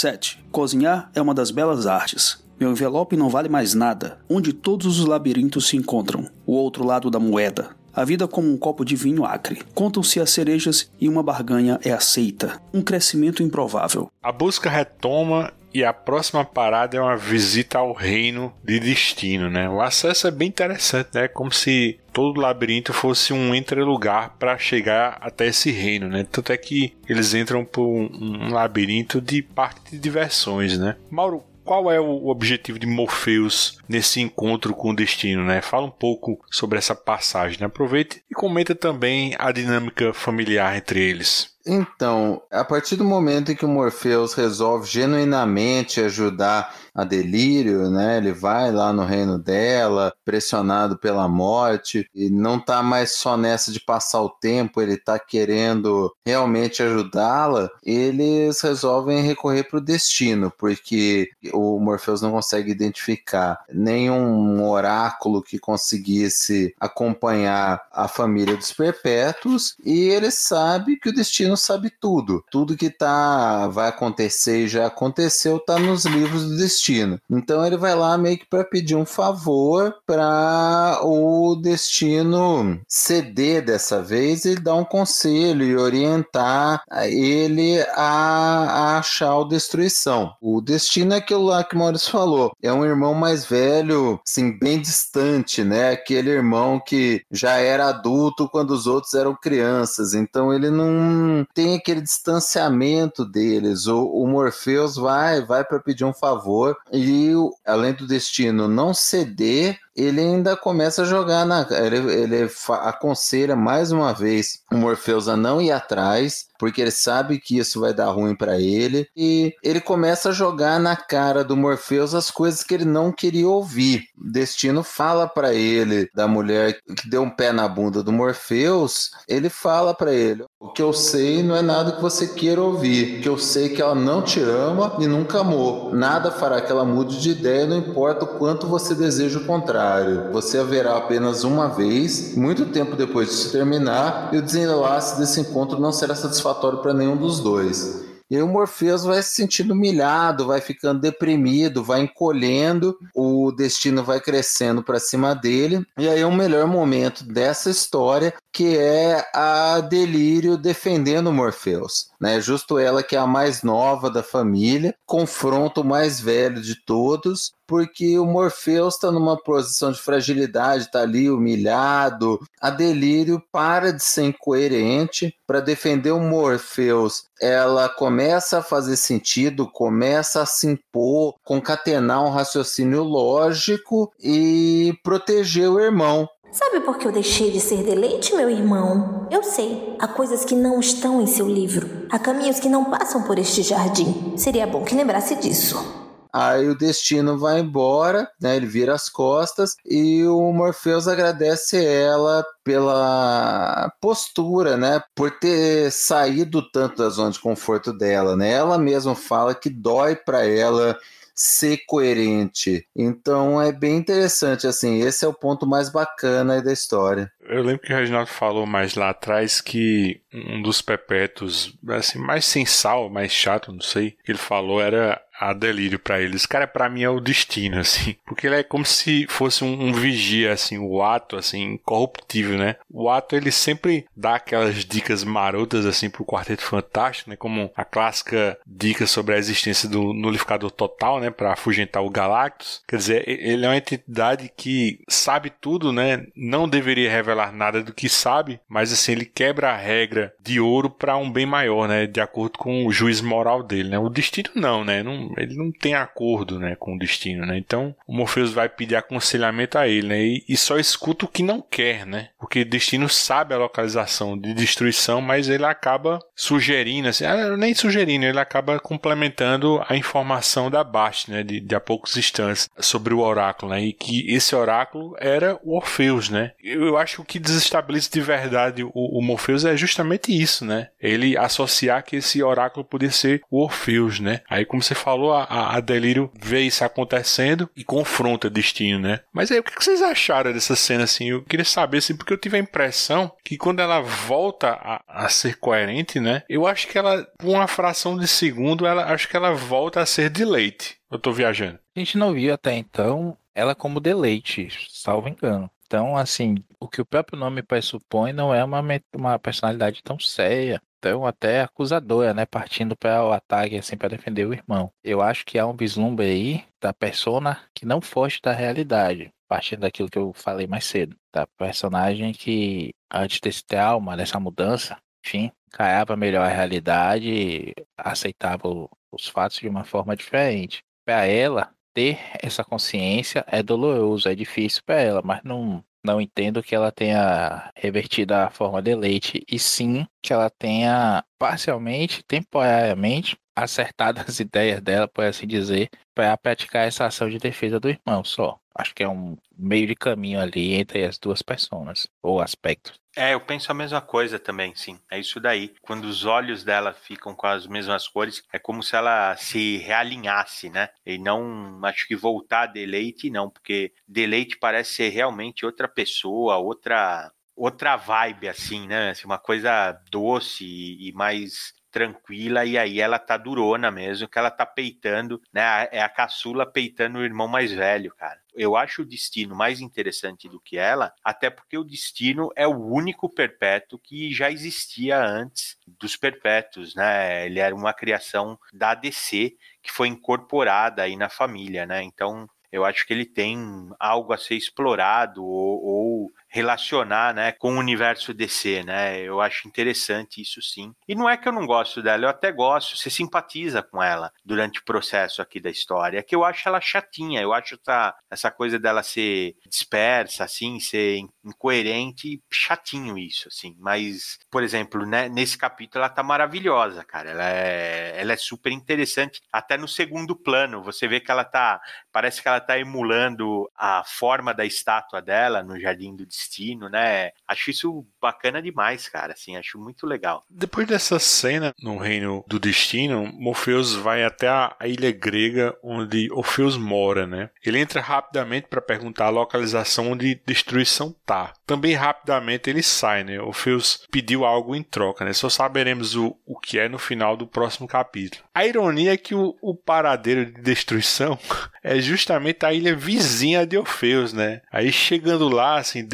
7. Cozinhar é uma das belas artes. Meu envelope não vale mais nada, onde todos os labirintos se encontram. O outro lado da moeda. A vida como um copo de vinho acre. Contam-se as cerejas e uma barganha é aceita. Um crescimento improvável. A busca retoma e a próxima parada é uma visita ao reino de destino, né? O acesso é bem interessante, né? Como se todo labirinto fosse um entrelugar para chegar até esse reino, né? Tanto é que eles entram por um, um labirinto de parte de diversões, né? Mauro, qual é o objetivo de Morpheus nesse encontro com o destino, né? Fala um pouco sobre essa passagem, né? aproveite e comenta também a dinâmica familiar entre eles. Então, a partir do momento em que o Morpheus resolve genuinamente ajudar a Delírio, né? Ele vai lá no reino dela, pressionado pela morte, e não tá mais só nessa de passar o tempo, ele tá querendo realmente ajudá-la. Eles resolvem recorrer para o destino, porque o Morpheus não consegue identificar nenhum oráculo que conseguisse acompanhar a família dos perpétuos, e ele sabe que o destino sabe tudo. Tudo que tá vai acontecer e já aconteceu tá nos livros do destino destino. Então ele vai lá meio que para pedir um favor para o destino ceder dessa vez e dar um conselho e orientar ele a, a achar o destruição. O destino é aquilo lá que o Maurício falou. É um irmão mais velho, assim, bem distante, né? Aquele irmão que já era adulto quando os outros eram crianças. Então ele não tem aquele distanciamento deles. O, o Morpheus vai, vai para pedir um favor e além do destino não ceder, ele ainda começa a jogar na. Ele, ele aconselha mais uma vez o Morpheus a não ir atrás, porque ele sabe que isso vai dar ruim para ele. E ele começa a jogar na cara do Morpheus as coisas que ele não queria ouvir. Destino fala para ele da mulher que deu um pé na bunda do Morpheus. Ele fala para ele: O que eu sei não é nada que você queira ouvir. Que eu sei que ela não te ama e nunca amou. Nada fará que ela mude de ideia, não importa o quanto você deseja o contrário. Você haverá apenas uma vez, muito tempo depois de se terminar, e o desenlace desse encontro não será satisfatório para nenhum dos dois. E o Morpheus vai se sentindo humilhado, vai ficando deprimido, vai encolhendo, o destino vai crescendo para cima dele. E aí é o melhor momento dessa história, que é a Delírio defendendo Morpheus. Né? Justo ela que é a mais nova da família, confronta o mais velho de todos, porque o Morpheus está numa posição de fragilidade, está ali humilhado. A Delírio para de ser incoerente para defender o Morpheus. Ela começa a fazer sentido, começa a se impor, concatenar um raciocínio lógico e proteger o irmão. Sabe por que eu deixei de ser deleite, meu irmão? Eu sei. Há coisas que não estão em seu livro. Há caminhos que não passam por este jardim. Seria bom que lembrasse disso. Aí o destino vai embora, né? Ele vira as costas e o Morpheus agradece ela pela postura, né? Por ter saído tanto da zona de conforto dela, né? Ela mesma fala que dói para ela ser coerente. Então é bem interessante, assim, esse é o ponto mais bacana da história. Eu lembro que o Reginaldo falou mais lá atrás que um dos perpétuos, assim, mais sem sal, mais chato, não sei, que ele falou era a delírio para eles. Cara, para mim é o destino, assim. Porque ele é como se fosse um, um, vigia, assim, o ato, assim, incorruptível, né? O ato, ele sempre dá aquelas dicas marotas, assim, pro Quarteto Fantástico, né? Como a clássica dica sobre a existência do nulificador total, né? Pra afugentar o Galactus. Quer dizer, ele é uma entidade que sabe tudo, né? Não deveria revelar nada do que sabe, mas, assim, ele quebra a regra de ouro para um bem maior, né? De acordo com o juiz moral dele, né? O destino não, né? Não, ele não tem acordo, né, com o destino, né? Então, o Morpheus vai pedir aconselhamento a ele, né? E, e só escuta o que não quer, né? Porque o destino sabe a localização de destruição, mas ele acaba sugerindo, assim, ah, nem sugerindo, ele acaba complementando a informação da Bast, né, de, de há poucos instantes, sobre o oráculo, né? E que esse oráculo era o Orfeus, né? Eu, eu acho que o que desestabiliza de verdade o, o Morpheus é justamente isso, né? Ele associar que esse oráculo podia ser o Orfeus, né? Aí, como você falou falou, a, a Delírio vê isso acontecendo e confronta Destino, né? Mas aí, o que vocês acharam dessa cena, assim? Eu queria saber, assim, porque eu tive a impressão que quando ela volta a, a ser coerente, né? Eu acho que ela, por uma fração de segundo, ela acho que ela volta a ser deleite. Eu tô viajando. A gente não viu até então ela como deleite, salvo engano. Então, assim, o que o próprio nome pressupõe não é uma, uma personalidade tão séria, tão até acusadora, né? Partindo para o ataque, assim, para defender o irmão. Eu acho que há um vislumbre aí da persona que não foge da realidade, partindo daquilo que eu falei mais cedo. Da personagem que, antes desse trauma, dessa mudança, enfim, caiava melhor a realidade, aceitava os fatos de uma forma diferente. Para ela, ter essa consciência é doloroso, é difícil para ela, mas não, não entendo que ela tenha revertido a forma de leite, e sim que ela tenha parcialmente, temporariamente, acertado as ideias dela, por assim dizer, para praticar essa ação de defesa do irmão só. Acho que é um meio de caminho ali entre as duas personas, ou aspectos. É, eu penso a mesma coisa também, sim. É isso daí. Quando os olhos dela ficam com as mesmas cores, é como se ela se realinhasse, né? E não, acho que voltar a deleite, não, porque deleite parece ser realmente outra pessoa, outra outra vibe, assim, né? Assim, uma coisa doce e mais tranquila, e aí ela tá durona mesmo, que ela tá peitando, né? É a caçula peitando o irmão mais velho, cara. Eu acho o destino mais interessante do que ela, até porque o destino é o único perpétuo que já existia antes dos perpétuos, né? Ele era uma criação da DC que foi incorporada aí na família, né? Então eu acho que ele tem algo a ser explorado ou, ou relacionar, né, com o universo DC, né? Eu acho interessante isso sim. E não é que eu não gosto dela, eu até gosto, você simpatiza com ela durante o processo aqui da história. É que eu acho ela chatinha, eu acho essa, essa coisa dela ser dispersa, assim, ser incoerente, chatinho isso, assim. Mas, por exemplo, né, nesse capítulo ela tá maravilhosa, cara. Ela é, ela é super interessante, até no segundo plano, você vê que ela tá, parece que ela tá emulando a forma da estátua dela no Jardim do destino, né? Acho isso bacana demais, cara. Assim, acho muito legal. Depois dessa cena no reino do destino, Morpheus vai até a ilha grega onde Orpheus mora, né? Ele entra rapidamente para perguntar a localização onde destruição tá. Também rapidamente ele sai, né? Orpheus pediu algo em troca, né? Só saberemos o, o que é no final do próximo capítulo. A ironia é que o, o paradeiro de destruição é justamente a ilha vizinha de Orfeus, né? Aí chegando lá, assim,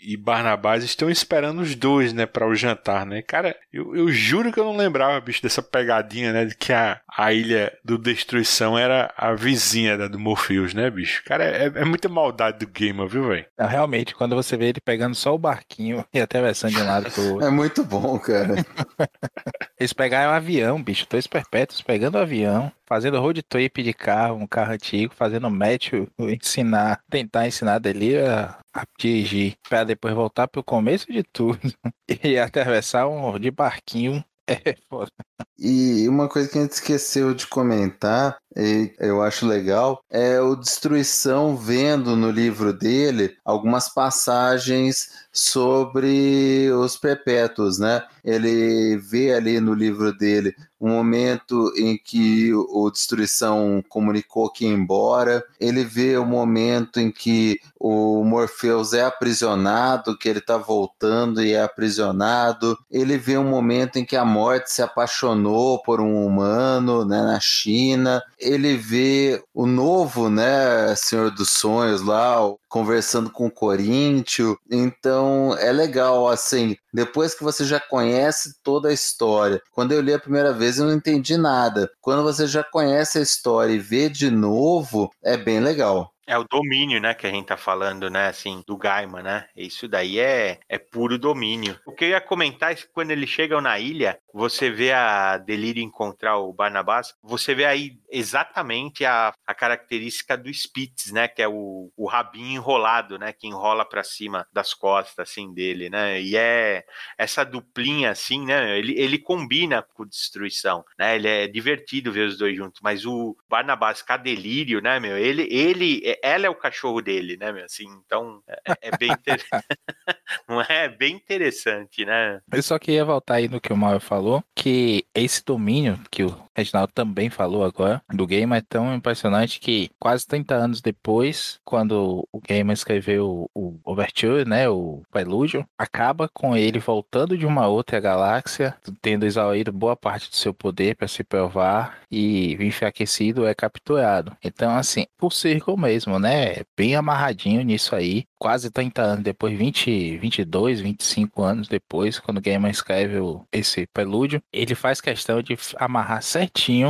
e Barnabás estão esperando os dois, né, para o jantar, né? Cara, eu, eu juro que eu não lembrava, bicho, dessa pegadinha, né, de que a, a ilha do destruição era a vizinha da do Morpheus, né, bicho? Cara, é, é muita maldade do gamer, viu, velho? Realmente, quando você vê ele pegando só o barquinho e atravessando de um lado pro outro. É muito bom, cara. Eles pegaram um avião, bicho, dois perpétuos pegando o avião, fazendo road trip de carro, um carro antigo, fazendo match, ensinar, tentar ensinar dele a, a dirigir, para depois voltar pro começo de tudo e atravessar um de barquinho. É foda. E uma coisa que a gente esqueceu de comentar, e eu acho legal, é o Destruição vendo no livro dele algumas passagens sobre os perpétuos, né? Ele vê ali no livro dele um momento em que o Destruição comunicou que ia embora, ele vê o momento em que o Morpheus é aprisionado, que ele está voltando e é aprisionado, ele vê um momento em que a morte se apaixonou por um humano né, na China, ele vê o novo né, Senhor dos Sonhos lá, conversando com o Coríntio, então é legal, assim, depois que você já conhece toda a história. Quando eu li a primeira vez, eu não entendi nada. Quando você já conhece a história e vê de novo, é bem legal. É o domínio, né, que a gente tá falando, né, assim, do Gaiman, né? Isso daí é, é puro domínio. O que eu ia comentar é que quando eles chegam na ilha, você vê a Delírio encontrar o Barnabás, você vê aí exatamente a, a característica do Spitz, né, que é o, o rabinho enrolado, né, que enrola para cima das costas, assim, dele, né? E é essa duplinha, assim, né, ele, ele combina com Destruição, né? Ele é divertido ver os dois juntos, mas o Barnabás com a Delírio, né, meu, ele, ele é ela é o cachorro dele, né, meu? Assim, então é, é, bem não é? é bem interessante, né? Eu só queria voltar aí no que o Mauro falou, que esse domínio que o Reginaldo também falou agora, do game é tão impressionante que quase 30 anos depois, quando o Gamer escreveu o Overture, né, o Prelude, acaba com ele voltando de uma outra galáxia, tendo exaurido boa parte do seu poder para se provar e enfraquecido é capturado. Então, assim, por circo mesmo, né, bem amarradinho nisso aí, quase 30 anos depois, 20, 22, 25 anos depois, quando o Gamer escreve o, esse prelúdio, ele faz questão de amarrar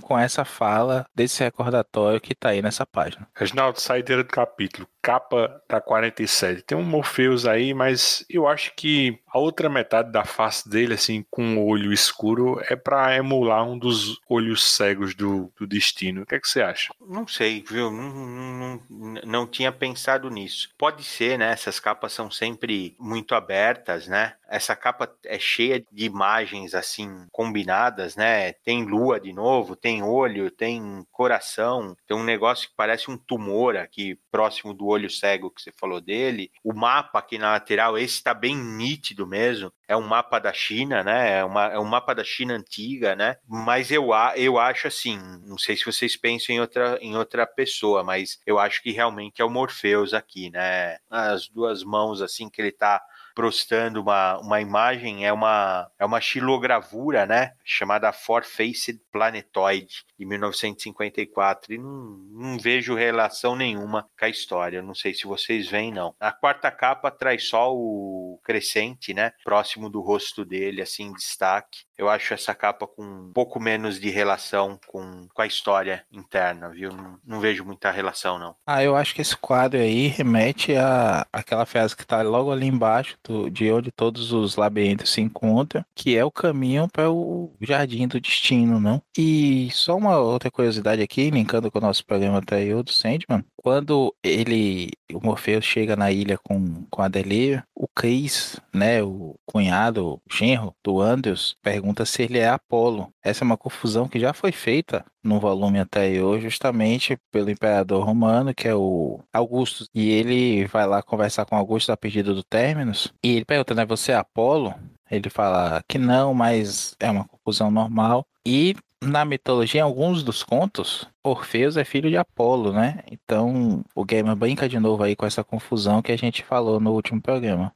com essa fala desse recordatório que tá aí nessa página. Reginaldo, saideira do capítulo, capa da 47. Tem um Morpheus aí, mas eu acho que a outra metade da face dele, assim, com o olho escuro, é para emular um dos olhos cegos do, do destino. O que é que você acha? Não sei, viu? Não, não, não, não tinha pensado nisso. Pode ser, né? Essas capas são sempre muito abertas, né? Essa capa é cheia de imagens assim combinadas, né? Tem lua de novo, tem olho, tem coração, tem um negócio que parece um tumor aqui próximo do olho cego que você falou dele. O mapa aqui na lateral, esse está bem nítido mesmo. É um mapa da China, né? É, uma, é um mapa da China antiga, né? Mas eu, eu acho assim, não sei se vocês pensam em outra, em outra pessoa, mas eu acho que realmente é o Morpheus aqui, né? As duas mãos assim que ele tá prostando uma, uma imagem, é uma, é uma xilogravura, né? Chamada Four Faced Planetoid, de 1954. E não, não vejo relação nenhuma com a história. Não sei se vocês veem, não. A quarta capa traz só o crescente, né? Próximo do rosto dele, assim, destaque. Eu acho essa capa com um pouco menos de relação com, com a história interna, viu? Não, não vejo muita relação, não. Ah, eu acho que esse quadro aí remete a aquela frase que está logo ali embaixo do, de onde todos os labirintos se encontram, que é o caminho para o jardim do destino, não? E só uma outra curiosidade aqui, linkando com o nosso programa anterior do Sandman, quando ele, o Morpheus chega na ilha com, com a Delia, o Chris, né, o cunhado, o genro do Andrews, pergunta se ele é Apolo. Essa é uma confusão que já foi feita no volume anterior, justamente pelo imperador romano, que é o Augusto. E ele vai lá conversar com Augusto a pedido do Terminus. E ele pergunta, né, você é Apolo? Ele fala que não, mas é uma confusão normal. E na mitologia, em alguns dos contos, Orfeus é filho de Apolo, né? Então o Gamer brinca de novo aí com essa confusão que a gente falou no último programa.